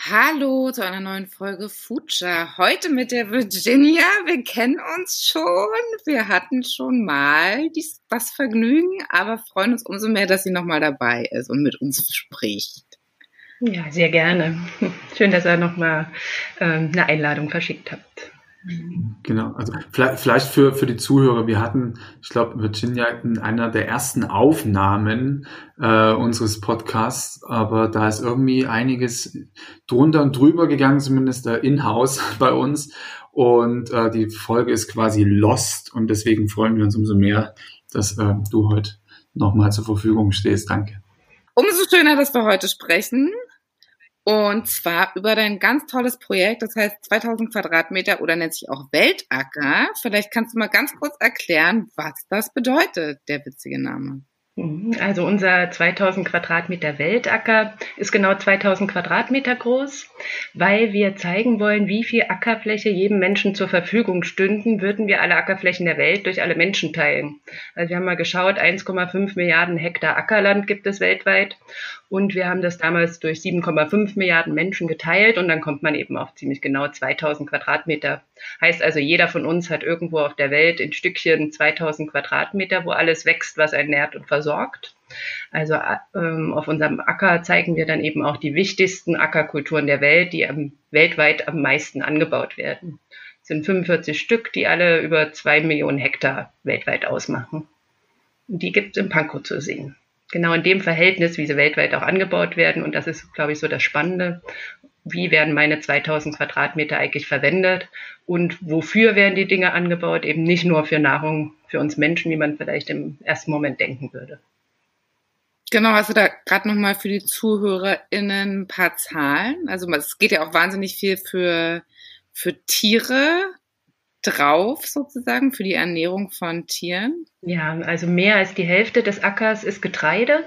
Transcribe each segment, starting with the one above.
Hallo zu einer neuen Folge Future. Heute mit der Virginia. Wir kennen uns schon. Wir hatten schon mal dies, das Vergnügen, aber freuen uns umso mehr, dass sie nochmal dabei ist und mit uns spricht. Ja, sehr gerne. Schön, dass ihr nochmal ähm, eine Einladung verschickt habt. Genau, also vielleicht, vielleicht für, für die Zuhörer, wir hatten, ich glaube, Virginia in einer der ersten Aufnahmen äh, unseres Podcasts, aber da ist irgendwie einiges drunter und drüber gegangen, zumindest äh, in-house bei uns. Und äh, die Folge ist quasi lost und deswegen freuen wir uns umso mehr, dass äh, du heute nochmal zur Verfügung stehst. Danke. Umso schöner, dass wir heute sprechen. Und zwar über dein ganz tolles Projekt, das heißt 2000 Quadratmeter oder nennt sich auch Weltacker. Vielleicht kannst du mal ganz kurz erklären, was das bedeutet, der witzige Name. Mhm. Also unser 2000 Quadratmeter Weltacker ist genau 2000 Quadratmeter groß. Weil wir zeigen wollen, wie viel Ackerfläche jedem Menschen zur Verfügung stünden, würden wir alle Ackerflächen der Welt durch alle Menschen teilen. Also wir haben mal geschaut, 1,5 Milliarden Hektar Ackerland gibt es weltweit und wir haben das damals durch 7,5 Milliarden Menschen geteilt und dann kommt man eben auf ziemlich genau 2000 Quadratmeter. Heißt also, jeder von uns hat irgendwo auf der Welt in Stückchen 2000 Quadratmeter, wo alles wächst, was ernährt und versorgt. Also ähm, auf unserem Acker zeigen wir dann eben auch die wichtigsten Ackerkulturen der Welt, die am, weltweit am meisten angebaut werden. Es sind 45 Stück, die alle über zwei Millionen Hektar weltweit ausmachen. Und die gibt es in Pankow zu sehen genau in dem Verhältnis, wie sie weltweit auch angebaut werden. Und das ist, glaube ich, so das Spannende. Wie werden meine 2000 Quadratmeter eigentlich verwendet und wofür werden die Dinge angebaut? Eben nicht nur für Nahrung für uns Menschen, wie man vielleicht im ersten Moment denken würde. Genau, hast du da gerade nochmal für die ZuhörerInnen ein paar Zahlen? Also es geht ja auch wahnsinnig viel für, für Tiere drauf sozusagen für die Ernährung von Tieren? Ja, also mehr als die Hälfte des Ackers ist Getreide,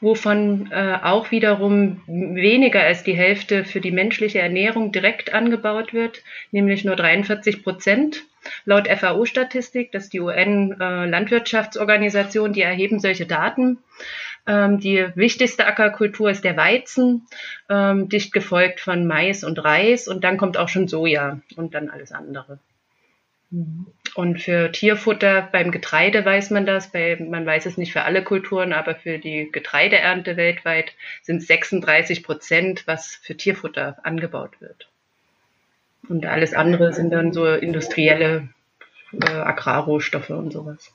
wovon äh, auch wiederum weniger als die Hälfte für die menschliche Ernährung direkt angebaut wird, nämlich nur 43 Prozent. Laut FAO-Statistik, das ist die UN-Landwirtschaftsorganisation, äh, die erheben solche Daten. Ähm, die wichtigste Ackerkultur ist der Weizen, ähm, dicht gefolgt von Mais und Reis und dann kommt auch schon Soja und dann alles andere. Und für Tierfutter beim Getreide weiß man das, bei, man weiß es nicht für alle Kulturen, aber für die Getreideernte weltweit sind 36 Prozent, was für Tierfutter angebaut wird. Und alles andere sind dann so industrielle äh, Agrarrohstoffe und sowas.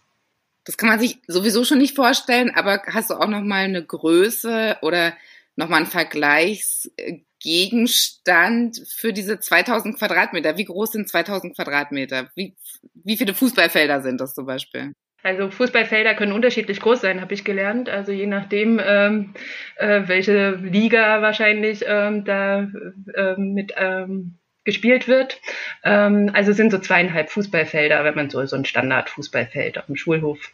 Das kann man sich sowieso schon nicht vorstellen, aber hast du auch noch mal eine Größe oder noch mal einen Vergleichs Gegenstand für diese 2000 Quadratmeter? Wie groß sind 2000 Quadratmeter? Wie, wie viele Fußballfelder sind das zum Beispiel? Also Fußballfelder können unterschiedlich groß sein, habe ich gelernt. Also je nachdem, ähm, äh, welche Liga wahrscheinlich ähm, da äh, mit ähm, gespielt wird. Ähm, also sind so zweieinhalb Fußballfelder, wenn man so, so ein Standard-Fußballfeld auf dem Schulhof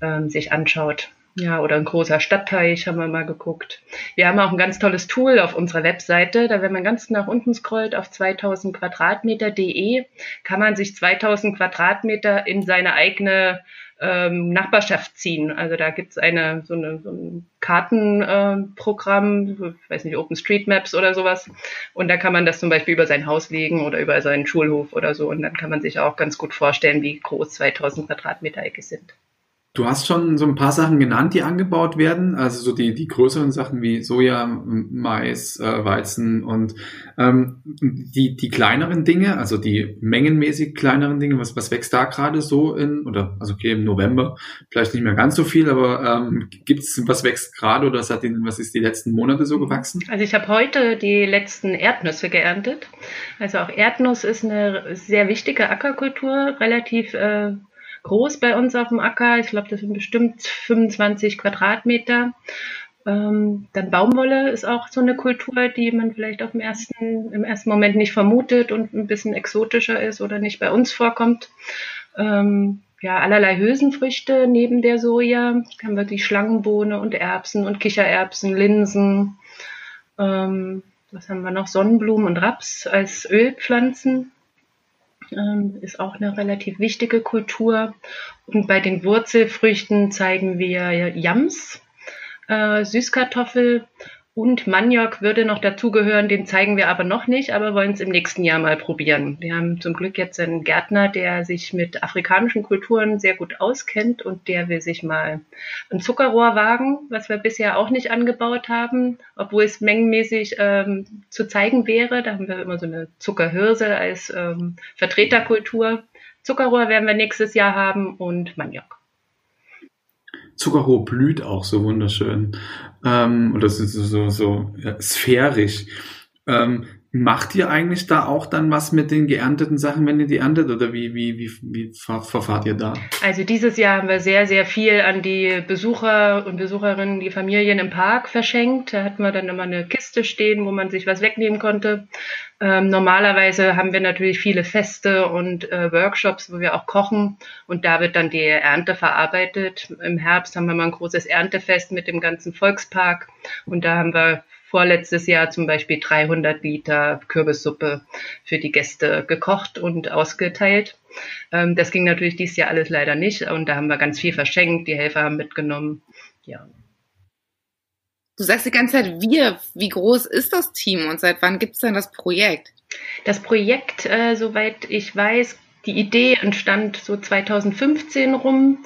ähm, sich anschaut. Ja, oder ein großer Stadtteich haben wir mal geguckt. Wir haben auch ein ganz tolles Tool auf unserer Webseite. Da, wenn man ganz nach unten scrollt auf 2000 Quadratmeter.de, kann man sich 2000 Quadratmeter in seine eigene ähm, Nachbarschaft ziehen. Also da gibt's eine, so, eine, so ein Kartenprogramm, äh, ich weiß nicht, OpenStreetMaps oder sowas. Und da kann man das zum Beispiel über sein Haus legen oder über seinen Schulhof oder so. Und dann kann man sich auch ganz gut vorstellen, wie groß 2000 Quadratmeter eigentlich sind. Du hast schon so ein paar Sachen genannt, die angebaut werden, also so die, die größeren Sachen wie Soja, Mais, äh, Weizen und ähm, die, die kleineren Dinge, also die mengenmäßig kleineren Dinge, was, was wächst da gerade so in, oder also okay, im November vielleicht nicht mehr ganz so viel, aber ähm, gibt's was wächst gerade oder hat die, was ist die letzten Monate so gewachsen? Also ich habe heute die letzten Erdnüsse geerntet. Also auch Erdnuss ist eine sehr wichtige Ackerkultur, relativ äh, groß bei uns auf dem Acker. Ich glaube, das sind bestimmt 25 Quadratmeter. Ähm, dann Baumwolle ist auch so eine Kultur, die man vielleicht auf dem ersten, im ersten Moment nicht vermutet und ein bisschen exotischer ist oder nicht bei uns vorkommt. Ähm, ja, allerlei Hülsenfrüchte neben der Soja. Haben wir die Schlangenbohne und Erbsen und Kichererbsen, Linsen. Ähm, was haben wir noch? Sonnenblumen und Raps als Ölpflanzen. Ähm, ist auch eine relativ wichtige Kultur. Und bei den Wurzelfrüchten zeigen wir Yams, äh, Süßkartoffel und Maniok würde noch dazugehören, den zeigen wir aber noch nicht, aber wollen es im nächsten Jahr mal probieren. Wir haben zum Glück jetzt einen Gärtner, der sich mit afrikanischen Kulturen sehr gut auskennt und der will sich mal ein Zuckerrohr wagen, was wir bisher auch nicht angebaut haben, obwohl es mengenmäßig ähm, zu zeigen wäre. Da haben wir immer so eine Zuckerhirse als ähm, Vertreterkultur. Zuckerrohr werden wir nächstes Jahr haben und Maniok. Zuckerrohr blüht auch so wunderschön. Ähm, ist so, so, so ja, sphärisch. Ähm, Macht ihr eigentlich da auch dann was mit den geernteten Sachen, wenn ihr die erntet? Oder wie, wie, wie, wie verfahrt ihr da? Also dieses Jahr haben wir sehr, sehr viel an die Besucher und Besucherinnen, die Familien im Park verschenkt. Da hatten wir dann immer eine Kiste stehen, wo man sich was wegnehmen konnte. Ähm, normalerweise haben wir natürlich viele Feste und äh, Workshops, wo wir auch kochen. Und da wird dann die Ernte verarbeitet. Im Herbst haben wir mal ein großes Erntefest mit dem ganzen Volkspark. Und da haben wir vorletztes Jahr zum Beispiel 300 Liter Kürbissuppe für die Gäste gekocht und ausgeteilt. Ähm, das ging natürlich dieses Jahr alles leider nicht und da haben wir ganz viel verschenkt. Die Helfer haben mitgenommen. Ja. Du sagst die ganze Zeit wir. Wie groß ist das Team und seit wann gibt es denn das Projekt? Das Projekt, äh, soweit ich weiß, die Idee entstand so 2015 rum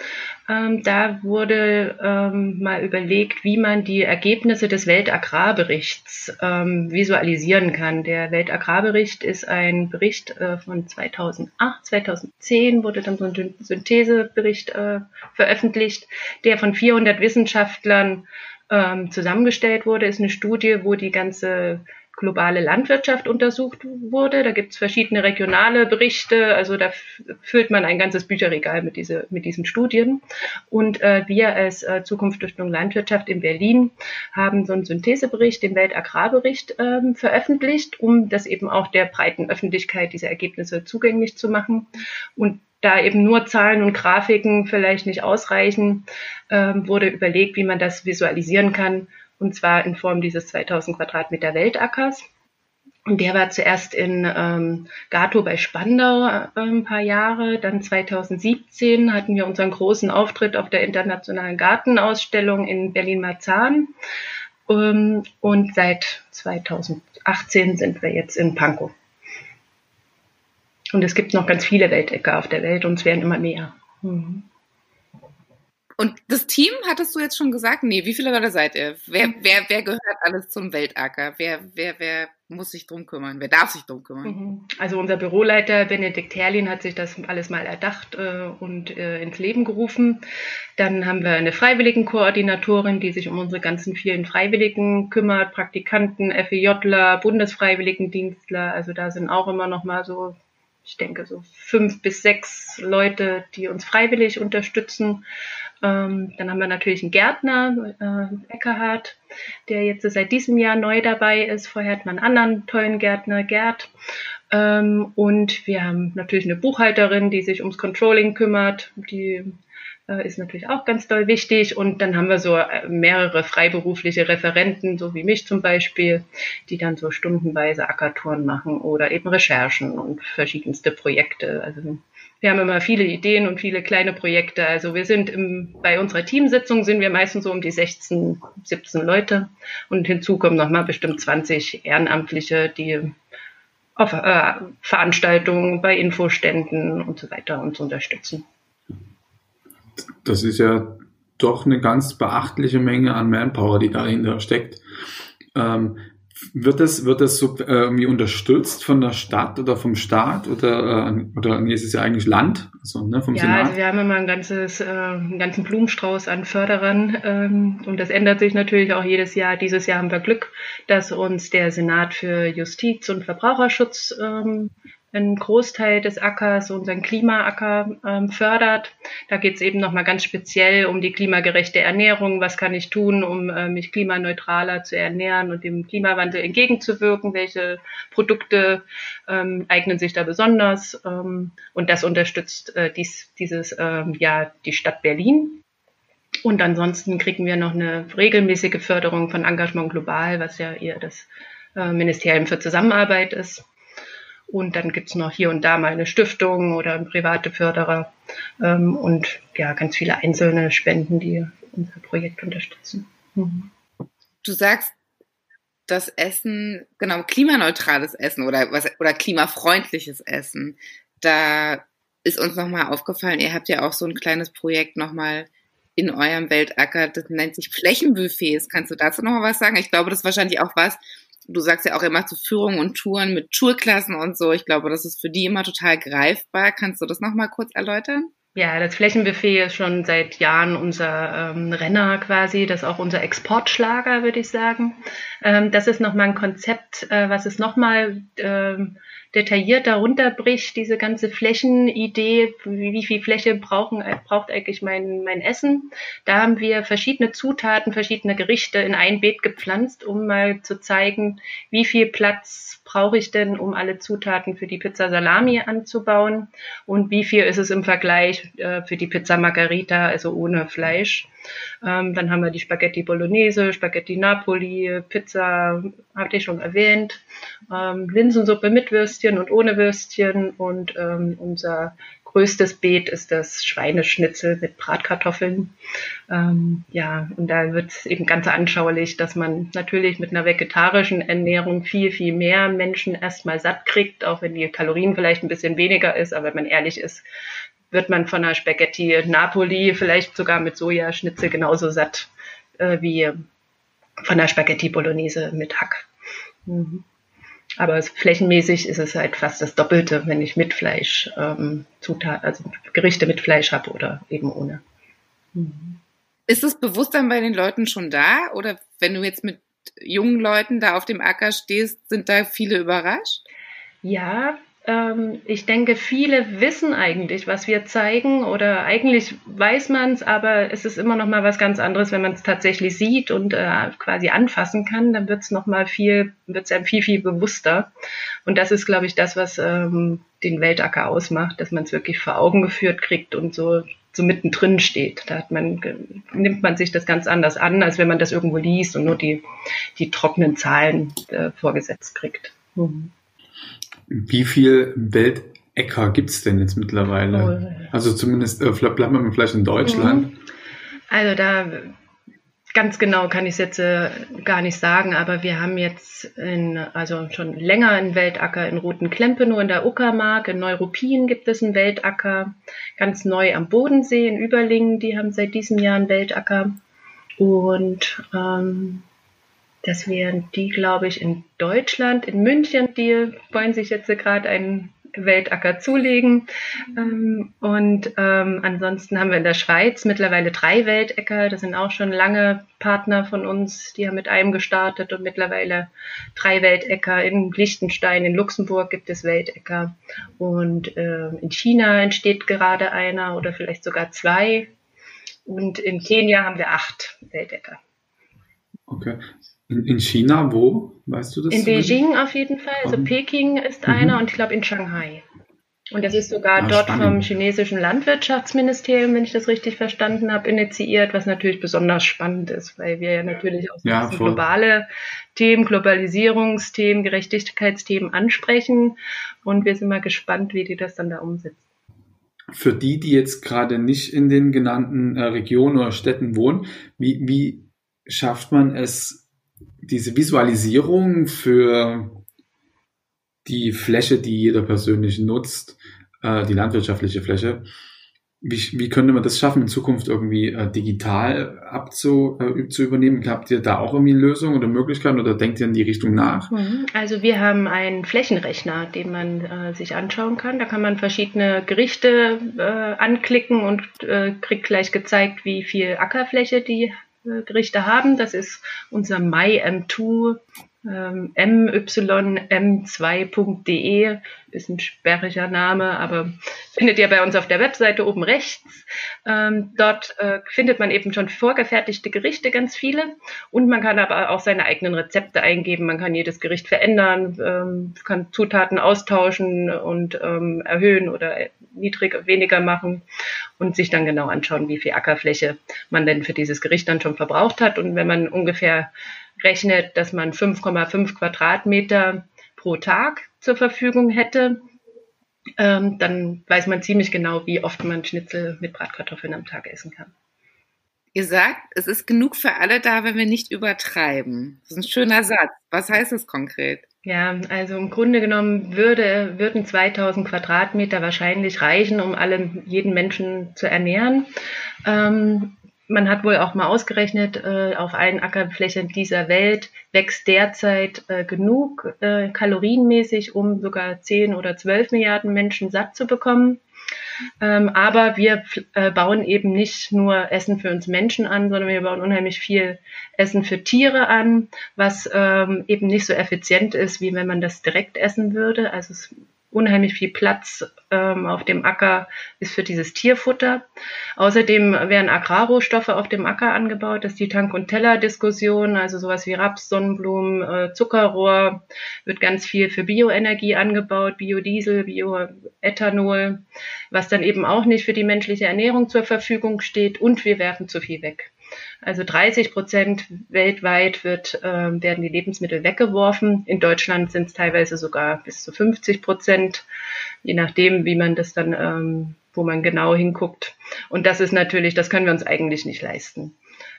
ähm, da wurde ähm, mal überlegt, wie man die Ergebnisse des Weltagrarberichts ähm, visualisieren kann. Der Weltagrarbericht ist ein Bericht äh, von 2008, 2010 wurde dann so ein Synthesebericht äh, veröffentlicht, der von 400 Wissenschaftlern ähm, zusammengestellt wurde. Ist eine Studie, wo die ganze globale Landwirtschaft untersucht wurde. Da gibt es verschiedene regionale Berichte, also da füllt man ein ganzes Bücherregal mit, diese, mit diesen Studien. Und äh, wir als äh, Zukunftsstiftung Landwirtschaft in Berlin haben so einen Synthesebericht, den Weltagrarbericht, ähm, veröffentlicht, um das eben auch der breiten Öffentlichkeit diese Ergebnisse zugänglich zu machen. Und da eben nur Zahlen und Grafiken vielleicht nicht ausreichen, ähm, wurde überlegt, wie man das visualisieren kann und zwar in Form dieses 2000 Quadratmeter Weltackers. Und der war zuerst in ähm, Gato bei Spandau äh, ein paar Jahre. Dann 2017 hatten wir unseren großen Auftritt auf der Internationalen Gartenausstellung in Berlin-Marzahn. Ähm, und seit 2018 sind wir jetzt in Pankow. Und es gibt noch ganz viele Weltäcker auf der Welt und es werden immer mehr. Mhm. Und das Team, hattest du jetzt schon gesagt? Nee, wie viele Leute seid ihr? Wer, wer, wer gehört alles zum Weltacker? Wer, wer, wer muss sich drum kümmern? Wer darf sich drum kümmern? Mhm. Also unser Büroleiter Benedikt Herlin hat sich das alles mal erdacht äh, und äh, ins Leben gerufen. Dann haben wir eine Freiwilligenkoordinatorin, die sich um unsere ganzen vielen Freiwilligen kümmert, Praktikanten, FEJler, Bundesfreiwilligendienstler. Also da sind auch immer noch mal so ich denke, so fünf bis sechs Leute, die uns freiwillig unterstützen. Ähm, dann haben wir natürlich einen Gärtner, äh, Eckerhardt, der jetzt seit diesem Jahr neu dabei ist. Vorher hat man einen anderen tollen Gärtner, Gerd. Ähm, und wir haben natürlich eine Buchhalterin, die sich ums Controlling kümmert. Die äh, ist natürlich auch ganz doll wichtig. Und dann haben wir so äh, mehrere freiberufliche Referenten, so wie mich zum Beispiel, die dann so stundenweise Ackertouren machen oder eben Recherchen und verschiedenste Projekte. Also wir haben immer viele Ideen und viele kleine Projekte. Also wir sind im, bei unserer Teamsitzung sind wir meistens so um die 16, 17 Leute und hinzu kommen nochmal bestimmt 20 Ehrenamtliche, die auf äh, Veranstaltungen, bei Infoständen und so weiter uns unterstützen. Das ist ja doch eine ganz beachtliche Menge an Manpower, die dahinter steckt. Ähm, wird das, wird das so äh, irgendwie unterstützt von der Stadt oder vom Staat oder, äh, oder nee, es ist ja eigentlich Land, also, ne, vom ja, Senat? Also wir haben immer ein ganzes, äh, einen ganzen Blumenstrauß an Förderern ähm, und das ändert sich natürlich auch jedes Jahr. Dieses Jahr haben wir Glück, dass uns der Senat für Justiz und Verbraucherschutz ähm, einen Großteil des Ackers, unseren Klimaacker ähm, fördert. Da geht es eben nochmal ganz speziell um die klimagerechte Ernährung. Was kann ich tun, um äh, mich klimaneutraler zu ernähren und dem Klimawandel entgegenzuwirken? Welche Produkte ähm, eignen sich da besonders? Ähm, und das unterstützt äh, dies, dieses ähm, ja die Stadt Berlin. Und ansonsten kriegen wir noch eine regelmäßige Förderung von Engagement Global, was ja eher das äh, Ministerium für Zusammenarbeit ist. Und dann gibt's noch hier und da mal eine Stiftung oder private Förderer ähm, und ja, ganz viele einzelne Spenden, die unser Projekt unterstützen. Mhm. Du sagst, das Essen, genau, klimaneutrales Essen oder was oder klimafreundliches Essen. Da ist uns nochmal aufgefallen, ihr habt ja auch so ein kleines Projekt nochmal in eurem Weltacker, das nennt sich Flächenbuffets. Kannst du dazu noch mal was sagen? Ich glaube, das ist wahrscheinlich auch was, du sagst ja auch immer zu Führungen und Touren mit Schulklassen und so. Ich glaube, das ist für die immer total greifbar. Kannst du das nochmal kurz erläutern? Ja, das Flächenbuffet ist schon seit Jahren unser ähm, Renner quasi, das ist auch unser Exportschlager, würde ich sagen. Ähm, das ist nochmal ein Konzept, äh, was es nochmal ähm, detaillierter runterbricht, diese ganze Flächenidee, wie, wie viel Fläche brauchen, braucht eigentlich mein, mein Essen. Da haben wir verschiedene Zutaten, verschiedene Gerichte in ein Beet gepflanzt, um mal zu zeigen, wie viel Platz brauche ich denn, um alle Zutaten für die Pizza Salami anzubauen und wie viel ist es im Vergleich äh, für die Pizza Margarita, also ohne Fleisch. Ähm, dann haben wir die Spaghetti Bolognese, Spaghetti Napoli, Pizza, hatte ich schon erwähnt, ähm, Linsensuppe mit Würstchen und ohne Würstchen und ähm, unser größtes Beet ist das Schweineschnitzel mit Bratkartoffeln. Ähm, ja, und da wird es eben ganz anschaulich, dass man natürlich mit einer vegetarischen Ernährung viel, viel mehr Menschen erstmal satt kriegt, auch wenn die Kalorien vielleicht ein bisschen weniger ist, aber wenn man ehrlich ist, wird man von einer Spaghetti Napoli vielleicht sogar mit Sojaschnitzel genauso satt äh, wie von der Spaghetti Bolognese mit Hack. Mhm. Aber flächenmäßig ist es halt fast das Doppelte, wenn ich mit Fleisch ähm, Zutat, also Gerichte mit Fleisch habe oder eben ohne. Mhm. Ist das Bewusstsein bei den Leuten schon da? Oder wenn du jetzt mit jungen Leuten da auf dem Acker stehst, sind da viele überrascht? Ja, ähm, ich denke, viele wissen eigentlich, was wir zeigen oder eigentlich weiß man es, aber es ist immer noch mal was ganz anderes, wenn man es tatsächlich sieht und äh, quasi anfassen kann, dann wird es noch mal viel, wird es einem viel, viel bewusster. Und das ist, glaube ich, das, was ähm, den Weltacker ausmacht, dass man es wirklich vor Augen geführt kriegt und so so mittendrin steht. Da man, nimmt man sich das ganz anders an, als wenn man das irgendwo liest und nur die, die trockenen Zahlen äh, vorgesetzt kriegt. Mhm. Wie viel Weltäcker gibt es denn jetzt mittlerweile? Oh. Also zumindest, äh, bleiben wir vielleicht in Deutschland. Mhm. Also da ganz genau kann ich es jetzt äh, gar nicht sagen, aber wir haben jetzt in, also schon länger einen Weltacker in Roten Klempenow in der Uckermark, in Neuruppin gibt es einen Weltacker, ganz neu am Bodensee in Überlingen, die haben seit diesem Jahr einen Weltacker. Und ähm, das wären die, glaube ich, in Deutschland, in München, die wollen sich jetzt gerade einen Weltacker zulegen. Ähm, und ähm, ansonsten haben wir in der Schweiz mittlerweile drei Weltäcker. Das sind auch schon lange Partner von uns. Die haben mit einem gestartet und mittlerweile drei Weltäcker. In Liechtenstein, in Luxemburg gibt es Weltäcker. Und äh, in China entsteht gerade einer oder vielleicht sogar zwei. Und in Kenia haben wir acht Weltäcker. Okay. In, in China, wo? Weißt du das? In Beijing auf jeden Fall. Also Peking ist mhm. einer und ich glaube in Shanghai. Und das ist sogar ah, dort spannend. vom chinesischen Landwirtschaftsministerium, wenn ich das richtig verstanden habe, initiiert, was natürlich besonders spannend ist, weil wir ja natürlich auch ja, globale Themen, Globalisierungsthemen, Gerechtigkeitsthemen ansprechen. Und wir sind mal gespannt, wie die das dann da umsetzen. Für die, die jetzt gerade nicht in den genannten äh, Regionen oder Städten wohnen, wie, wie schafft man es, diese Visualisierung für die Fläche, die jeder persönlich nutzt, äh, die landwirtschaftliche Fläche, wie, wie könnte man das schaffen, in Zukunft irgendwie äh, digital abzu, äh, zu übernehmen? Habt ihr da auch irgendwie Lösungen oder Möglichkeiten oder denkt ihr in die Richtung nach? Mhm. Also wir haben einen Flächenrechner, den man äh, sich anschauen kann. Da kann man verschiedene Gerichte äh, anklicken und äh, kriegt gleich gezeigt, wie viel Ackerfläche die Gerichte haben. Das ist unser MyM2 ähm, mym2.de ist ein sperriger Name, aber findet ihr bei uns auf der Webseite oben rechts. Ähm, dort äh, findet man eben schon vorgefertigte Gerichte, ganz viele. Und man kann aber auch seine eigenen Rezepte eingeben. Man kann jedes Gericht verändern, ähm, kann Zutaten austauschen und ähm, erhöhen oder niedrig, weniger machen und sich dann genau anschauen, wie viel Ackerfläche man denn für dieses Gericht dann schon verbraucht hat. Und wenn man ungefähr rechnet, dass man 5,5 Quadratmeter pro Tag zur Verfügung hätte, ähm, dann weiß man ziemlich genau, wie oft man Schnitzel mit Bratkartoffeln am Tag essen kann. Ihr sagt, es ist genug für alle da, wenn wir nicht übertreiben. Das ist ein schöner Satz. Was heißt das konkret? Ja, also im Grunde genommen würde, würden 2000 Quadratmeter wahrscheinlich reichen, um alle, jeden Menschen zu ernähren. Ähm, man hat wohl auch mal ausgerechnet, äh, auf allen Ackerflächen dieser Welt wächst derzeit äh, genug äh, kalorienmäßig, um sogar 10 oder 12 Milliarden Menschen satt zu bekommen. Ähm, aber wir äh, bauen eben nicht nur Essen für uns Menschen an, sondern wir bauen unheimlich viel Essen für Tiere an, was ähm, eben nicht so effizient ist, wie wenn man das direkt essen würde. Also es unheimlich viel Platz ähm, auf dem Acker ist für dieses Tierfutter. Außerdem werden Agrarrohstoffe auf dem Acker angebaut. Das ist die Tank- und Teller-Diskussion, also sowas wie Raps, Sonnenblumen, äh, Zuckerrohr, wird ganz viel für Bioenergie angebaut, Biodiesel, Bioethanol, was dann eben auch nicht für die menschliche Ernährung zur Verfügung steht und wir werfen zu viel weg. Also 30 Prozent weltweit wird, äh, werden die Lebensmittel weggeworfen. In Deutschland sind es teilweise sogar bis zu 50 Prozent, je nachdem, wie man das dann, ähm, wo man genau hinguckt. Und das ist natürlich, das können wir uns eigentlich nicht leisten.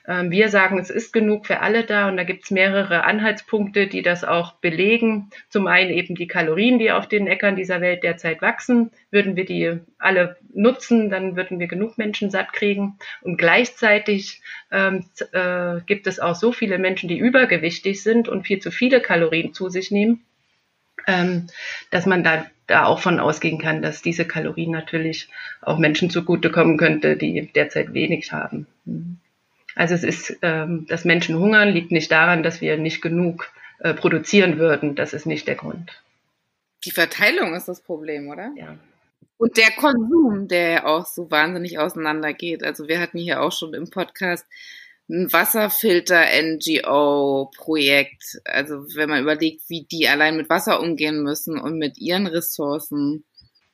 Ähm, wir sagen, es ist genug für alle da und da gibt es mehrere Anhaltspunkte, die das auch belegen. Zum einen eben die Kalorien, die auf den Äckern dieser Welt derzeit wachsen. Würden wir die alle nutzen, dann würden wir genug Menschen satt kriegen. Und gleichzeitig ähm, äh, gibt es auch so viele Menschen, die übergewichtig sind und viel zu viele Kalorien zu sich nehmen, ähm, dass man da da auch von ausgehen kann, dass diese Kalorien natürlich auch Menschen zugutekommen könnte, die derzeit wenig haben. Mhm. Also es ist, ähm, dass Menschen hungern, liegt nicht daran, dass wir nicht genug äh, produzieren würden. Das ist nicht der Grund. Die Verteilung ist das Problem, oder? Ja. Und der Konsum, der auch so wahnsinnig auseinandergeht. Also wir hatten hier auch schon im Podcast ein Wasserfilter-NGO-Projekt. Also wenn man überlegt, wie die allein mit Wasser umgehen müssen und mit ihren Ressourcen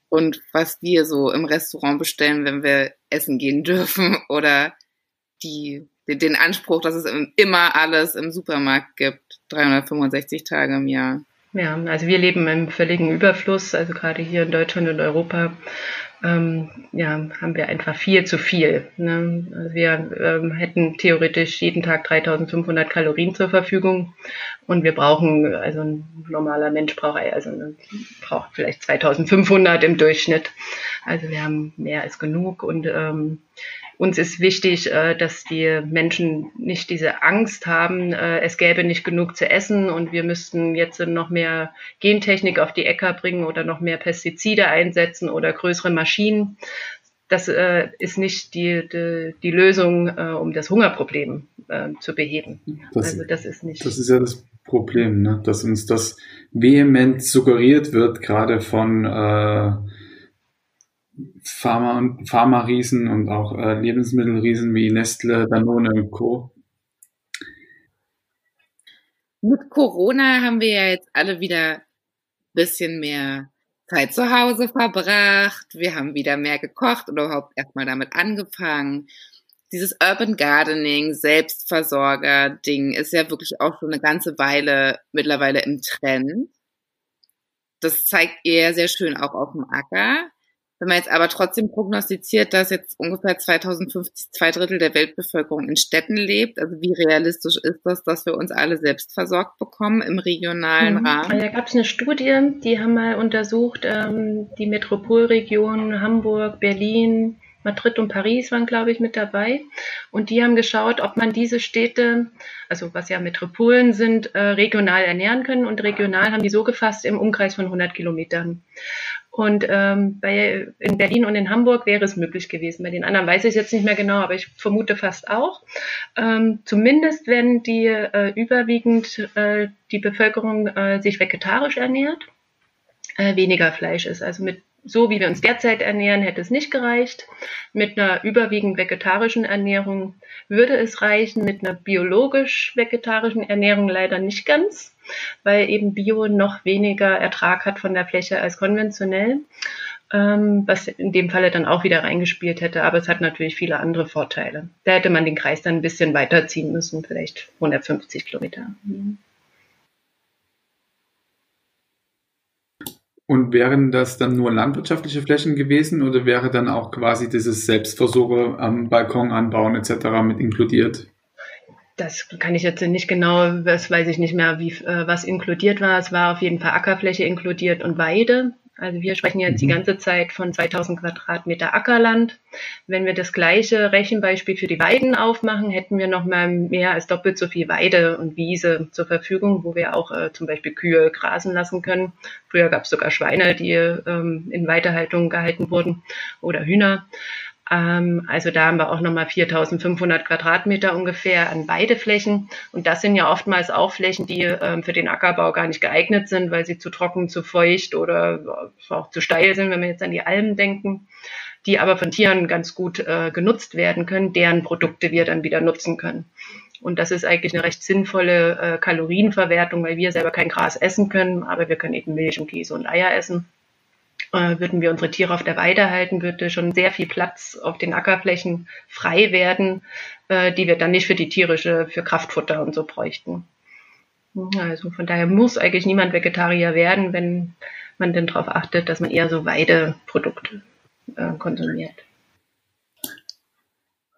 und was wir so im Restaurant bestellen, wenn wir essen gehen dürfen oder die, den Anspruch, dass es immer alles im Supermarkt gibt, 365 Tage im Jahr. Ja, also wir leben im völligen Überfluss, also gerade hier in Deutschland und Europa ähm, ja, haben wir einfach viel zu viel. Ne? Also wir ähm, hätten theoretisch jeden Tag 3500 Kalorien zur Verfügung und wir brauchen, also ein normaler Mensch braucht, also braucht vielleicht 2500 im Durchschnitt. Also wir haben mehr als genug und ähm, uns ist wichtig, äh, dass die Menschen nicht diese Angst haben, äh, es gäbe nicht genug zu essen und wir müssten jetzt noch mehr Gentechnik auf die Äcker bringen oder noch mehr Pestizide einsetzen oder größere Maschinen. Das äh, ist nicht die, die, die Lösung, um das Hungerproblem zu beheben. Das, also das ist nicht. Das ist ja das Problem, ne? dass uns das vehement suggeriert wird, gerade von äh, Pharma und Pharma-Riesen und auch äh, Lebensmittelriesen wie Nestle, Danone und Co. Mit Corona haben wir ja jetzt alle wieder ein bisschen mehr Zeit zu Hause verbracht. Wir haben wieder mehr gekocht oder überhaupt erstmal damit angefangen. Dieses Urban Gardening, Selbstversorger-Ding ist ja wirklich auch schon eine ganze Weile mittlerweile im Trend. Das zeigt ihr sehr schön auch auf dem Acker. Wenn man jetzt aber trotzdem prognostiziert, dass jetzt ungefähr 2050 zwei Drittel der Weltbevölkerung in Städten lebt, also wie realistisch ist das, dass wir uns alle selbst versorgt bekommen im regionalen mhm. Rahmen? Da gab es eine Studie, die haben mal untersucht, ähm, die Metropolregionen Hamburg, Berlin, Madrid und Paris waren, glaube ich, mit dabei. Und die haben geschaut, ob man diese Städte, also was ja Metropolen sind, äh, regional ernähren können. Und regional haben die so gefasst im Umkreis von 100 Kilometern. Und ähm, bei, in Berlin und in Hamburg wäre es möglich gewesen. Bei den anderen weiß ich jetzt nicht mehr genau, aber ich vermute fast auch. Ähm, zumindest wenn die äh, überwiegend äh, die Bevölkerung äh, sich vegetarisch ernährt, äh, weniger Fleisch ist. Also mit so wie wir uns derzeit ernähren, hätte es nicht gereicht. Mit einer überwiegend vegetarischen Ernährung würde es reichen. Mit einer biologisch vegetarischen Ernährung leider nicht ganz weil eben Bio noch weniger Ertrag hat von der Fläche als konventionell, ähm, was in dem Falle dann auch wieder reingespielt hätte. Aber es hat natürlich viele andere Vorteile. Da hätte man den Kreis dann ein bisschen weiterziehen müssen, vielleicht 150 Kilometer. Mhm. Und wären das dann nur landwirtschaftliche Flächen gewesen oder wäre dann auch quasi dieses Selbstversorger am Balkon anbauen etc. mit inkludiert? Das kann ich jetzt nicht genau, das weiß ich nicht mehr, wie, äh, was inkludiert war. Es war auf jeden Fall Ackerfläche inkludiert und Weide. Also wir sprechen jetzt mhm. die ganze Zeit von 2000 Quadratmeter Ackerland. Wenn wir das gleiche Rechenbeispiel für die Weiden aufmachen, hätten wir noch mal mehr als doppelt so viel Weide und Wiese zur Verfügung, wo wir auch äh, zum Beispiel Kühe grasen lassen können. Früher gab es sogar Schweine, die ähm, in Weiterhaltung gehalten wurden oder Hühner. Ähm, also da haben wir auch nochmal 4500 Quadratmeter ungefähr an Weideflächen. Und das sind ja oftmals auch Flächen, die ähm, für den Ackerbau gar nicht geeignet sind, weil sie zu trocken, zu feucht oder auch zu steil sind, wenn wir jetzt an die Almen denken, die aber von Tieren ganz gut äh, genutzt werden können, deren Produkte wir dann wieder nutzen können. Und das ist eigentlich eine recht sinnvolle äh, Kalorienverwertung, weil wir selber kein Gras essen können, aber wir können eben Milch und Käse und Eier essen würden wir unsere Tiere auf der Weide halten, würde schon sehr viel Platz auf den Ackerflächen frei werden, äh, die wir dann nicht für die tierische, für Kraftfutter und so bräuchten. Also von daher muss eigentlich niemand Vegetarier werden, wenn man denn darauf achtet, dass man eher so Weideprodukte äh, konsumiert.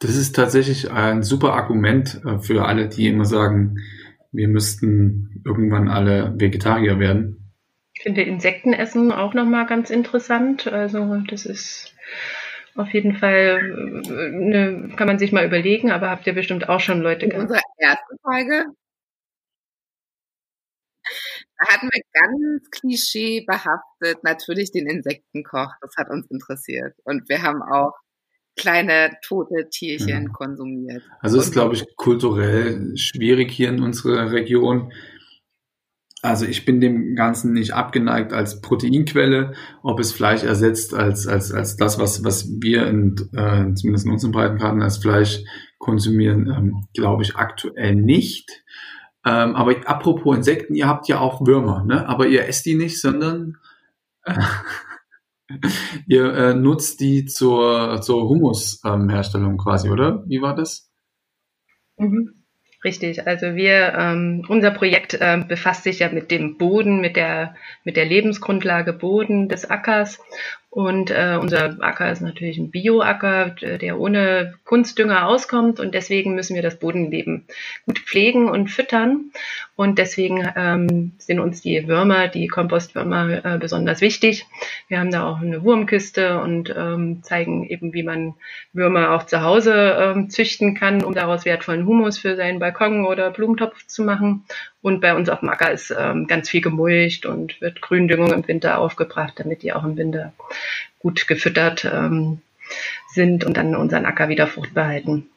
Das ist tatsächlich ein super Argument äh, für alle, die immer sagen, wir müssten irgendwann alle Vegetarier werden. Ich finde Insektenessen auch nochmal ganz interessant. Also das ist auf jeden Fall, eine, kann man sich mal überlegen, aber habt ihr bestimmt auch schon Leute gehabt. In unserer ersten Folge da hatten wir ganz klischeebehaftet natürlich den Insektenkoch. Das hat uns interessiert. Und wir haben auch kleine tote Tierchen ja. konsumiert. Also ist, glaube ich, kulturell schwierig hier in unserer Region. Also ich bin dem Ganzen nicht abgeneigt als Proteinquelle, ob es Fleisch ersetzt als, als, als das, was, was wir in, äh, zumindest in unseren Breitengraden als Fleisch konsumieren, ähm, glaube ich aktuell nicht. Ähm, aber apropos Insekten, ihr habt ja auch Würmer, ne? aber ihr esst die nicht, sondern äh, ihr äh, nutzt die zur, zur Humusherstellung ähm, quasi, oder? Wie war das? Mhm. Richtig, also wir, ähm, unser Projekt äh, befasst sich ja mit dem Boden, mit der, mit der Lebensgrundlage Boden des Ackers. Und äh, unser Acker ist natürlich ein Bioacker, der ohne Kunstdünger auskommt. Und deswegen müssen wir das Bodenleben gut pflegen und füttern. Und deswegen ähm, sind uns die Würmer, die Kompostwürmer äh, besonders wichtig. Wir haben da auch eine Wurmkiste und ähm, zeigen eben, wie man Würmer auch zu Hause ähm, züchten kann, um daraus wertvollen Humus für seinen Balkon oder Blumentopf zu machen. Und bei uns auf dem Acker ist ähm, ganz viel gemulcht und wird Gründüngung im Winter aufgebracht, damit die auch im Winter gut gefüttert ähm, sind und dann unseren Acker wieder fruchtbar halten.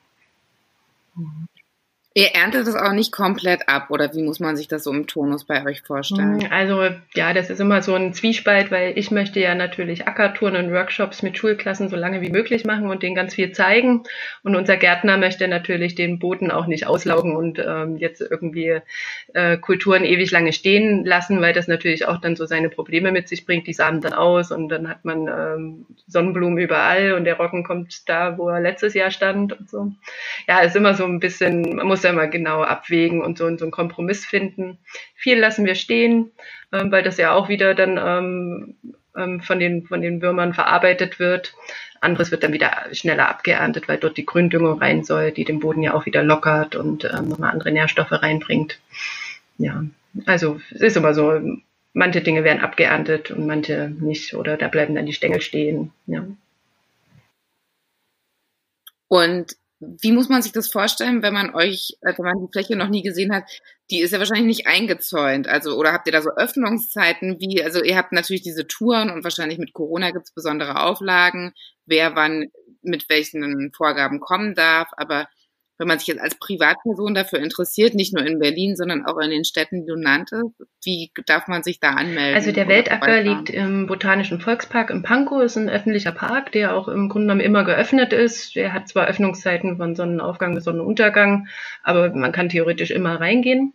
Ihr erntet das auch nicht komplett ab oder wie muss man sich das so im Tonus bei euch vorstellen? Hm, also ja, das ist immer so ein Zwiespalt, weil ich möchte ja natürlich Ackertouren und Workshops mit Schulklassen so lange wie möglich machen und denen ganz viel zeigen. Und unser Gärtner möchte natürlich den Boden auch nicht auslaugen und ähm, jetzt irgendwie äh, Kulturen ewig lange stehen lassen, weil das natürlich auch dann so seine Probleme mit sich bringt. Die samen dann aus und dann hat man ähm, Sonnenblumen überall und der Roggen kommt da, wo er letztes Jahr stand und so. Ja, ist immer so ein bisschen, man muss muss ja mal genau abwägen und so, und so einen Kompromiss finden. Viel lassen wir stehen, ähm, weil das ja auch wieder dann ähm, ähm, von, den, von den Würmern verarbeitet wird. Anderes wird dann wieder schneller abgeerntet, weil dort die Gründüngung rein soll, die den Boden ja auch wieder lockert und ähm, nochmal andere Nährstoffe reinbringt. Ja, also es ist immer so, manche Dinge werden abgeerntet und manche nicht oder da bleiben dann die Stängel stehen. Ja. Und wie muss man sich das vorstellen, wenn man euch, äh, wenn man die Fläche noch nie gesehen hat? Die ist ja wahrscheinlich nicht eingezäunt. Also, oder habt ihr da so Öffnungszeiten? Wie, also ihr habt natürlich diese Touren und wahrscheinlich mit Corona gibt es besondere Auflagen, wer wann mit welchen Vorgaben kommen darf. Aber wenn man sich jetzt als Privatperson dafür interessiert, nicht nur in Berlin, sondern auch in den Städten, die du nanntest, wie darf man sich da anmelden? Also der Weltacker liegt im Botanischen Volkspark in Pankow, ist ein öffentlicher Park, der auch im Grunde genommen immer geöffnet ist. Der hat zwar Öffnungszeiten von Sonnenaufgang bis Sonnenuntergang, aber man kann theoretisch immer reingehen.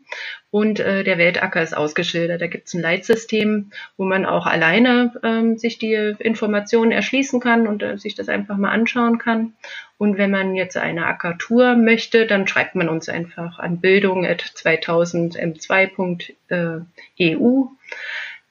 Und äh, der Weltacker ist ausgeschildert. Da gibt es ein Leitsystem, wo man auch alleine ähm, sich die Informationen erschließen kann und äh, sich das einfach mal anschauen kann. Und wenn man jetzt eine Ackertour möchte, dann schreibt man uns einfach an bildung.2000m2.eu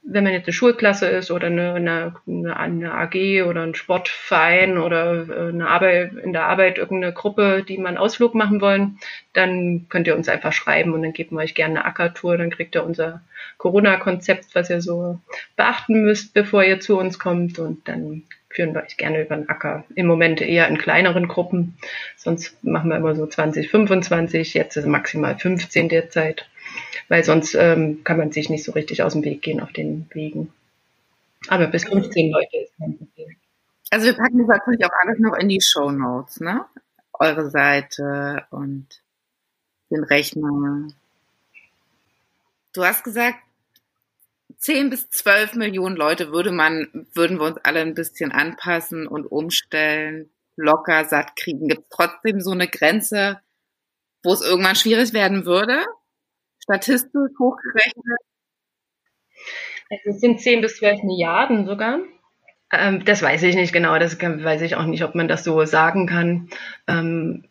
wenn man jetzt eine Schulklasse ist oder eine, eine, eine AG oder ein Sportverein oder äh, eine Arbeit, in der Arbeit irgendeine Gruppe, die mal einen Ausflug machen wollen, dann könnt ihr uns einfach schreiben und dann geben wir euch gerne eine Ackertour. Dann kriegt ihr unser Corona-Konzept, was ihr so beachten müsst, bevor ihr zu uns kommt und dann führen wir euch gerne über den Acker. Im Moment eher in kleineren Gruppen, sonst machen wir immer so 20, 25, jetzt ist maximal 15 derzeit weil sonst ähm, kann man sich nicht so richtig aus dem Weg gehen auf den Wegen. Aber bis 15 Leute ist kein Problem. Also wir packen das natürlich auch alles noch in die Show Notes, ne? Eure Seite und den Rechner. Du hast gesagt, 10 bis 12 Millionen Leute würde man, würden wir uns alle ein bisschen anpassen und umstellen, locker satt kriegen. Gibt es trotzdem so eine Grenze, wo es irgendwann schwierig werden würde? Statistisch hochgerechnet? Also es sind 10 bis 12 Milliarden sogar. Ähm, das weiß ich nicht genau. Das kann, weiß ich auch nicht, ob man das so sagen kann. Ähm,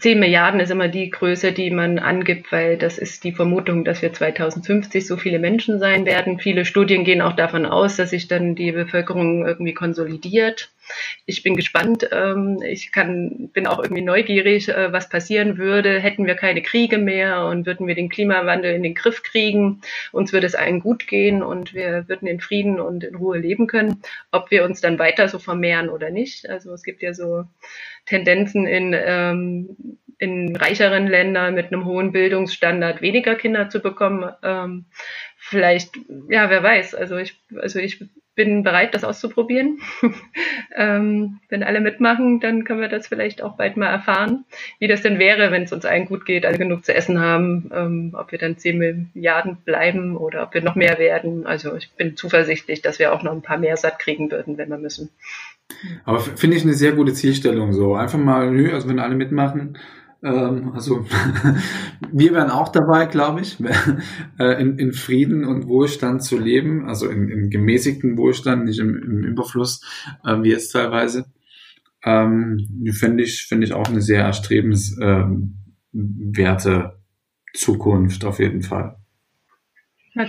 10 Milliarden ist immer die Größe, die man angibt, weil das ist die Vermutung, dass wir 2050 so viele Menschen sein werden. Viele Studien gehen auch davon aus, dass sich dann die Bevölkerung irgendwie konsolidiert. Ich bin gespannt. Ähm, ich kann, bin auch irgendwie neugierig, äh, was passieren würde, hätten wir keine Kriege mehr und würden wir den Klimawandel in den Griff kriegen. Uns würde es allen gut gehen und wir würden in Frieden und in Ruhe leben können. Ob wir uns dann weiter so vermehren oder nicht. Also es gibt ja so Tendenzen in, ähm, in reicheren Ländern mit einem hohen Bildungsstandard weniger Kinder zu bekommen. Ähm, vielleicht, ja, wer weiß. Also ich, also ich bin bereit, das auszuprobieren. ähm, wenn alle mitmachen, dann können wir das vielleicht auch bald mal erfahren, wie das denn wäre, wenn es uns allen gut geht, alle genug zu essen haben, ähm, ob wir dann 10 Milliarden bleiben oder ob wir noch mehr werden. Also ich bin zuversichtlich, dass wir auch noch ein paar mehr satt kriegen würden, wenn wir müssen. Aber finde ich eine sehr gute Zielstellung so. Einfach mal, nö, also wenn alle mitmachen, ähm, also wir wären auch dabei, glaube ich, äh, in, in Frieden und Wohlstand zu leben, also in, in gemäßigten Wohlstand, nicht im, im Überfluss, äh, wie jetzt teilweise. Ähm, finde ich, finde ich auch eine sehr erstrebenswerte ähm, Zukunft auf jeden Fall.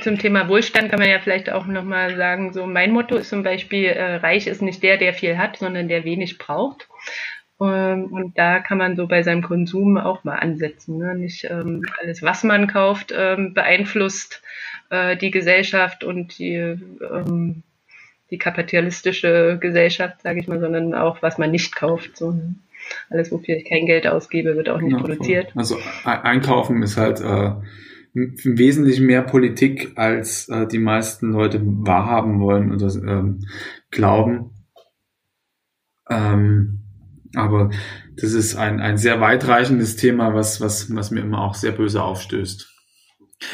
Zum Thema Wohlstand kann man ja vielleicht auch nochmal sagen, so mein Motto ist zum Beispiel, äh, reich ist nicht der, der viel hat, sondern der wenig braucht. Ähm, und da kann man so bei seinem Konsum auch mal ansetzen. Ne? Nicht ähm, alles, was man kauft, ähm, beeinflusst äh, die Gesellschaft und die, ähm, die kapitalistische Gesellschaft, sage ich mal, sondern auch, was man nicht kauft. So, ne? Alles, wofür ich kein Geld ausgebe, wird auch nicht ja, produziert. Also einkaufen ist halt äh, wesentlich mehr Politik, als äh, die meisten Leute wahrhaben wollen oder glauben. Ähm, aber das ist ein, ein sehr weitreichendes Thema, was, was, was mir immer auch sehr böse aufstößt.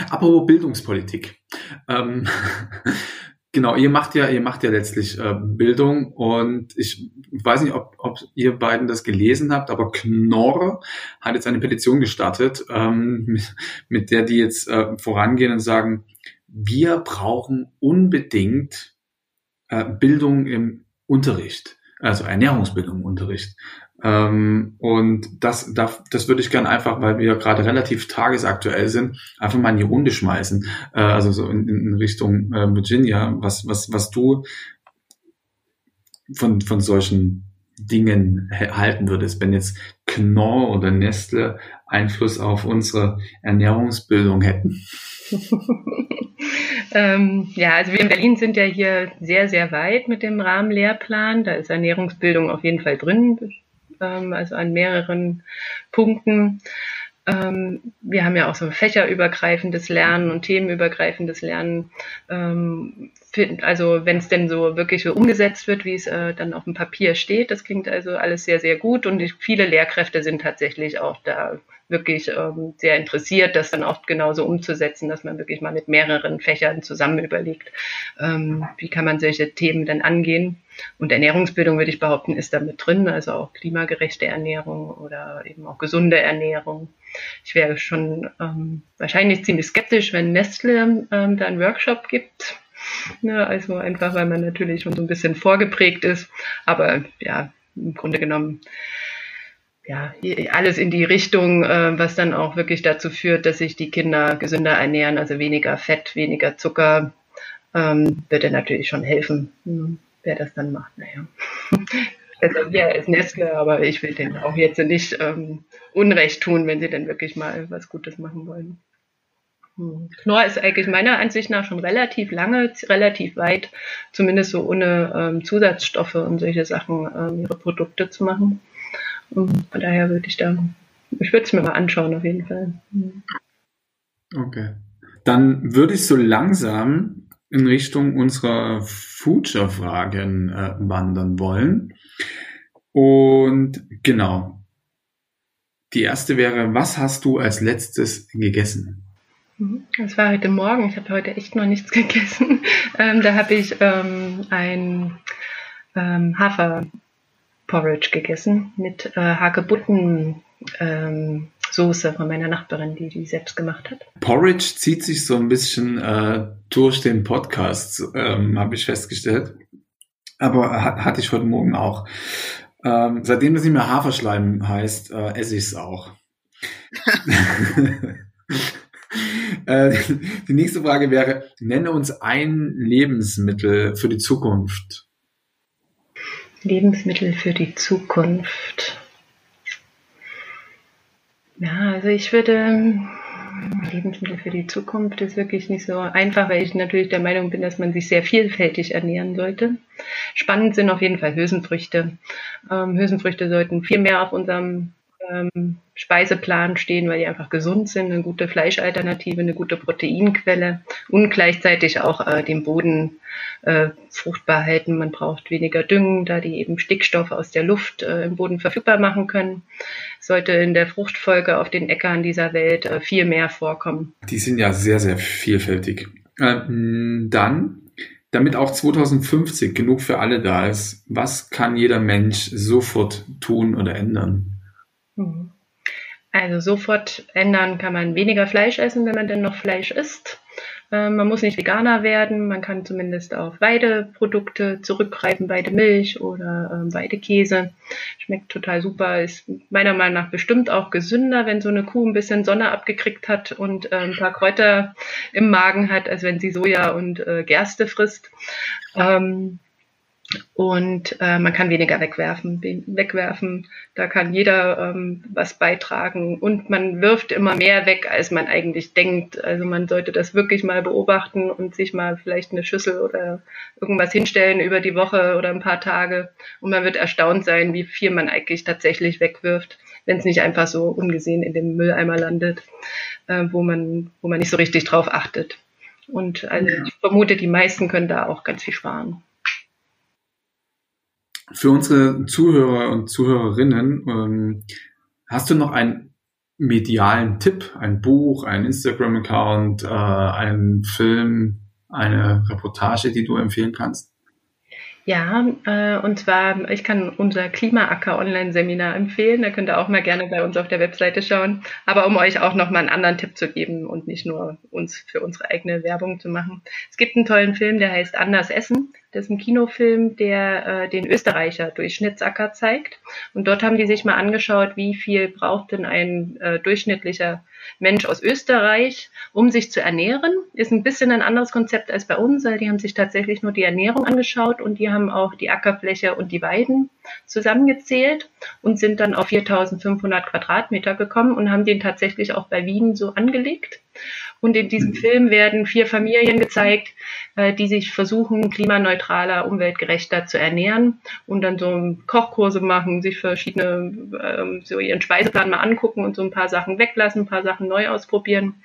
Apropos Bildungspolitik. Ähm, Genau, ihr macht ja, ihr macht ja letztlich äh, Bildung und ich weiß nicht, ob, ob ihr beiden das gelesen habt, aber Knorr hat jetzt eine Petition gestartet, ähm, mit, mit der die jetzt äh, vorangehen und sagen, wir brauchen unbedingt äh, Bildung im Unterricht, also Ernährungsbildung im Unterricht. Ähm, und das, das, das würde ich gerne einfach, weil wir gerade relativ tagesaktuell sind, einfach mal in die Runde schmeißen. Äh, also so in, in Richtung äh, Virginia, was, was, was du von, von solchen Dingen halten würdest, wenn jetzt Knorr oder Nestle Einfluss auf unsere Ernährungsbildung hätten? ähm, ja, also wir in Berlin sind ja hier sehr, sehr weit mit dem Rahmenlehrplan. Da ist Ernährungsbildung auf jeden Fall drin ähm, also an mehreren Punkten. Ähm, wir haben ja auch so fächerübergreifendes Lernen und themenübergreifendes Lernen. Ähm, also wenn es denn so wirklich so umgesetzt wird, wie es äh, dann auf dem Papier steht, das klingt also alles sehr, sehr gut und viele Lehrkräfte sind tatsächlich auch da wirklich ähm, sehr interessiert, das dann auch genauso umzusetzen, dass man wirklich mal mit mehreren Fächern zusammen überlegt, ähm, wie kann man solche Themen dann angehen. Und Ernährungsbildung, würde ich behaupten, ist da mit drin, also auch klimagerechte Ernährung oder eben auch gesunde Ernährung. Ich wäre schon ähm, wahrscheinlich ziemlich skeptisch, wenn Nestle ähm, da einen Workshop gibt. Ne, also einfach, weil man natürlich schon so ein bisschen vorgeprägt ist. Aber ja, im Grunde genommen ja, alles in die Richtung, äh, was dann auch wirklich dazu führt, dass sich die Kinder gesünder ernähren, also weniger Fett, weniger Zucker, ähm, würde natürlich schon helfen, hm, wer das dann macht. Naja. Also wir als Nestle, aber ich will denen auch jetzt nicht ähm, Unrecht tun, wenn sie denn wirklich mal was Gutes machen wollen. Hm. Knorr ist eigentlich meiner Ansicht nach schon relativ lange, relativ weit, zumindest so ohne ähm, Zusatzstoffe und solche Sachen, ähm, ihre Produkte zu machen. Und von daher würde ich da, ich würde es mir mal anschauen auf jeden Fall. Okay. Dann würde ich so langsam in Richtung unserer Future-Fragen äh, wandern wollen. Und genau. Die erste wäre, was hast du als letztes gegessen? Mhm. Das war heute Morgen. Ich habe heute echt noch nichts gegessen. Ähm, da habe ich ähm, ein ähm, Hafer Porridge gegessen mit äh, Hagebutten ähm, Soße von meiner Nachbarin, die die selbst gemacht hat. Porridge zieht sich so ein bisschen äh, durch den Podcast, ähm, habe ich festgestellt. Aber hat, hatte ich heute Morgen auch. Ähm, seitdem das nicht mehr Haferschleim heißt, äh, esse ich es auch. äh, die nächste Frage wäre, nenne uns ein Lebensmittel für die Zukunft. Lebensmittel für die Zukunft. Ja, also ich würde Lebensmittel für die Zukunft ist wirklich nicht so einfach, weil ich natürlich der Meinung bin, dass man sich sehr vielfältig ernähren sollte. Spannend sind auf jeden Fall Hülsenfrüchte. Ähm, Hülsenfrüchte sollten viel mehr auf unserem ähm, Speiseplan stehen, weil die einfach gesund sind, eine gute Fleischalternative, eine gute Proteinquelle und gleichzeitig auch äh, den Boden äh, fruchtbar halten. Man braucht weniger Düngen, da die eben Stickstoffe aus der Luft äh, im Boden verfügbar machen können. Sollte in der Fruchtfolge auf den Äckern dieser Welt äh, viel mehr vorkommen. Die sind ja sehr, sehr vielfältig. Äh, dann damit auch 2050 genug für alle da ist, was kann jeder Mensch sofort tun oder ändern? Mhm. Also sofort ändern kann man weniger Fleisch essen, wenn man denn noch Fleisch isst. Ähm, man muss nicht Veganer werden, man kann zumindest auf Weideprodukte zurückgreifen, Weidemilch oder ähm, Weidekäse. Schmeckt total super, ist meiner Meinung nach bestimmt auch gesünder, wenn so eine Kuh ein bisschen Sonne abgekriegt hat und äh, ein paar Kräuter im Magen hat, als wenn sie Soja und äh, Gerste frisst. Ähm, und äh, man kann weniger wegwerfen. Wegwerfen, da kann jeder ähm, was beitragen und man wirft immer mehr weg, als man eigentlich denkt. Also man sollte das wirklich mal beobachten und sich mal vielleicht eine Schüssel oder irgendwas hinstellen über die Woche oder ein paar Tage und man wird erstaunt sein, wie viel man eigentlich tatsächlich wegwirft, wenn es nicht einfach so ungesehen in dem Mülleimer landet, äh, wo man wo man nicht so richtig drauf achtet. Und also ich vermute, die meisten können da auch ganz viel sparen. Für unsere Zuhörer und Zuhörerinnen, ähm, hast du noch einen medialen Tipp, ein Buch, ein Instagram-Account, äh, einen Film, eine Reportage, die du empfehlen kannst? Ja, äh, und zwar, ich kann unser Klimaacker Online-Seminar empfehlen. Da könnt ihr auch mal gerne bei uns auf der Webseite schauen. Aber um euch auch noch mal einen anderen Tipp zu geben und nicht nur uns für unsere eigene Werbung zu machen. Es gibt einen tollen Film, der heißt Anders Essen. Das ist ein Kinofilm, der äh, den Österreicher Durchschnittsacker zeigt. Und dort haben die sich mal angeschaut, wie viel braucht denn ein äh, durchschnittlicher Mensch aus Österreich, um sich zu ernähren. Ist ein bisschen ein anderes Konzept als bei uns. Die haben sich tatsächlich nur die Ernährung angeschaut und die haben auch die Ackerfläche und die Weiden zusammengezählt und sind dann auf 4500 Quadratmeter gekommen und haben den tatsächlich auch bei Wien so angelegt Und in diesem Film werden vier Familien gezeigt, äh, die sich versuchen, klimaneutraler, umweltgerechter zu ernähren und dann so Kochkurse machen, sich verschiedene, ähm, so ihren Speiseplan mal angucken und so ein paar Sachen weglassen, ein paar Sachen neu ausprobieren.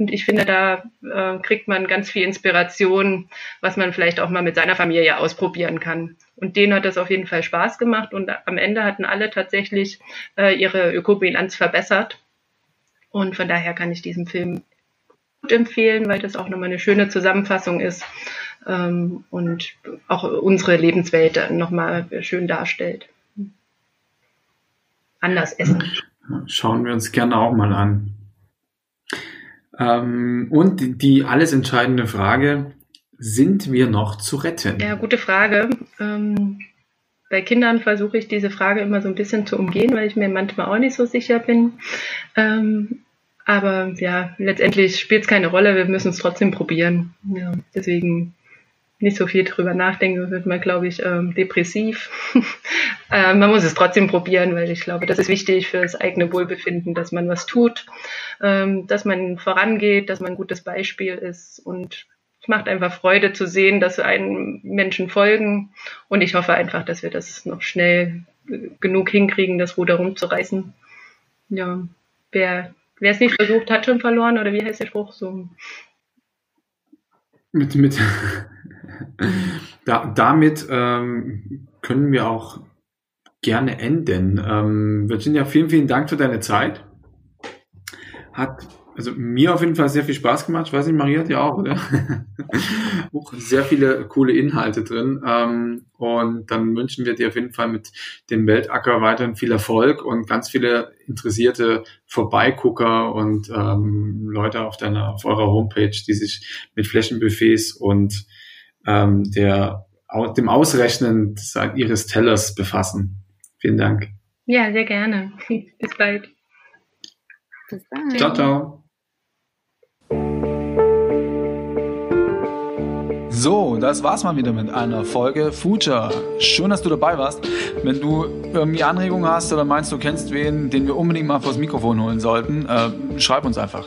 Und ich finde, da äh, kriegt man ganz viel Inspiration, was man vielleicht auch mal mit seiner Familie ausprobieren kann. Und denen hat das auf jeden Fall Spaß gemacht und am Ende hatten alle tatsächlich äh, ihre Ökobilanz verbessert. Und von daher kann ich diesen Film gut empfehlen, weil das auch nochmal eine schöne Zusammenfassung ist ähm, und auch unsere Lebenswelt nochmal schön darstellt. Anders essen. Schauen wir uns gerne auch mal an. Ähm, und die, alles entscheidende Frage, sind wir noch zu retten? Ja, gute Frage. Ähm, bei Kindern versuche ich diese Frage immer so ein bisschen zu umgehen, weil ich mir manchmal auch nicht so sicher bin. Ähm, aber ja, letztendlich spielt es keine Rolle, wir müssen es trotzdem probieren. Ja, deswegen nicht so viel drüber nachdenken, wird man, glaube ich, ähm, depressiv. äh, man muss es trotzdem probieren, weil ich glaube, das ist wichtig für das eigene Wohlbefinden, dass man was tut, ähm, dass man vorangeht, dass man ein gutes Beispiel ist und es macht einfach Freude zu sehen, dass einem Menschen folgen und ich hoffe einfach, dass wir das noch schnell äh, genug hinkriegen, das Ruder rumzureißen. Ja, wer Wer es nicht versucht, hat schon verloren, oder wie heißt der Spruch so? Mit, mit da, damit ähm, können wir auch gerne enden. Ähm, Virginia, vielen, vielen Dank für deine Zeit. Hat also mir auf jeden Fall sehr viel Spaß gemacht. Ich weiß nicht, Maria hat ja auch, oder? auch sehr viele coole Inhalte drin. Ähm, und dann wünschen wir dir auf jeden Fall mit dem Weltacker weiterhin viel Erfolg und ganz viele interessierte Vorbeigucker und ähm, Leute auf deiner, auf eurer Homepage, die sich mit Flächenbuffets und ähm, der, dem Ausrechnen ihres Tellers befassen. Vielen Dank. Ja, sehr gerne. Bis bald. Bis dann. Ciao, ciao. So, das war's mal wieder mit einer Folge Future. Schön, dass du dabei warst. Wenn du irgendwie Anregungen hast oder meinst, du kennst wen, den wir unbedingt mal vors Mikrofon holen sollten, äh, schreib uns einfach.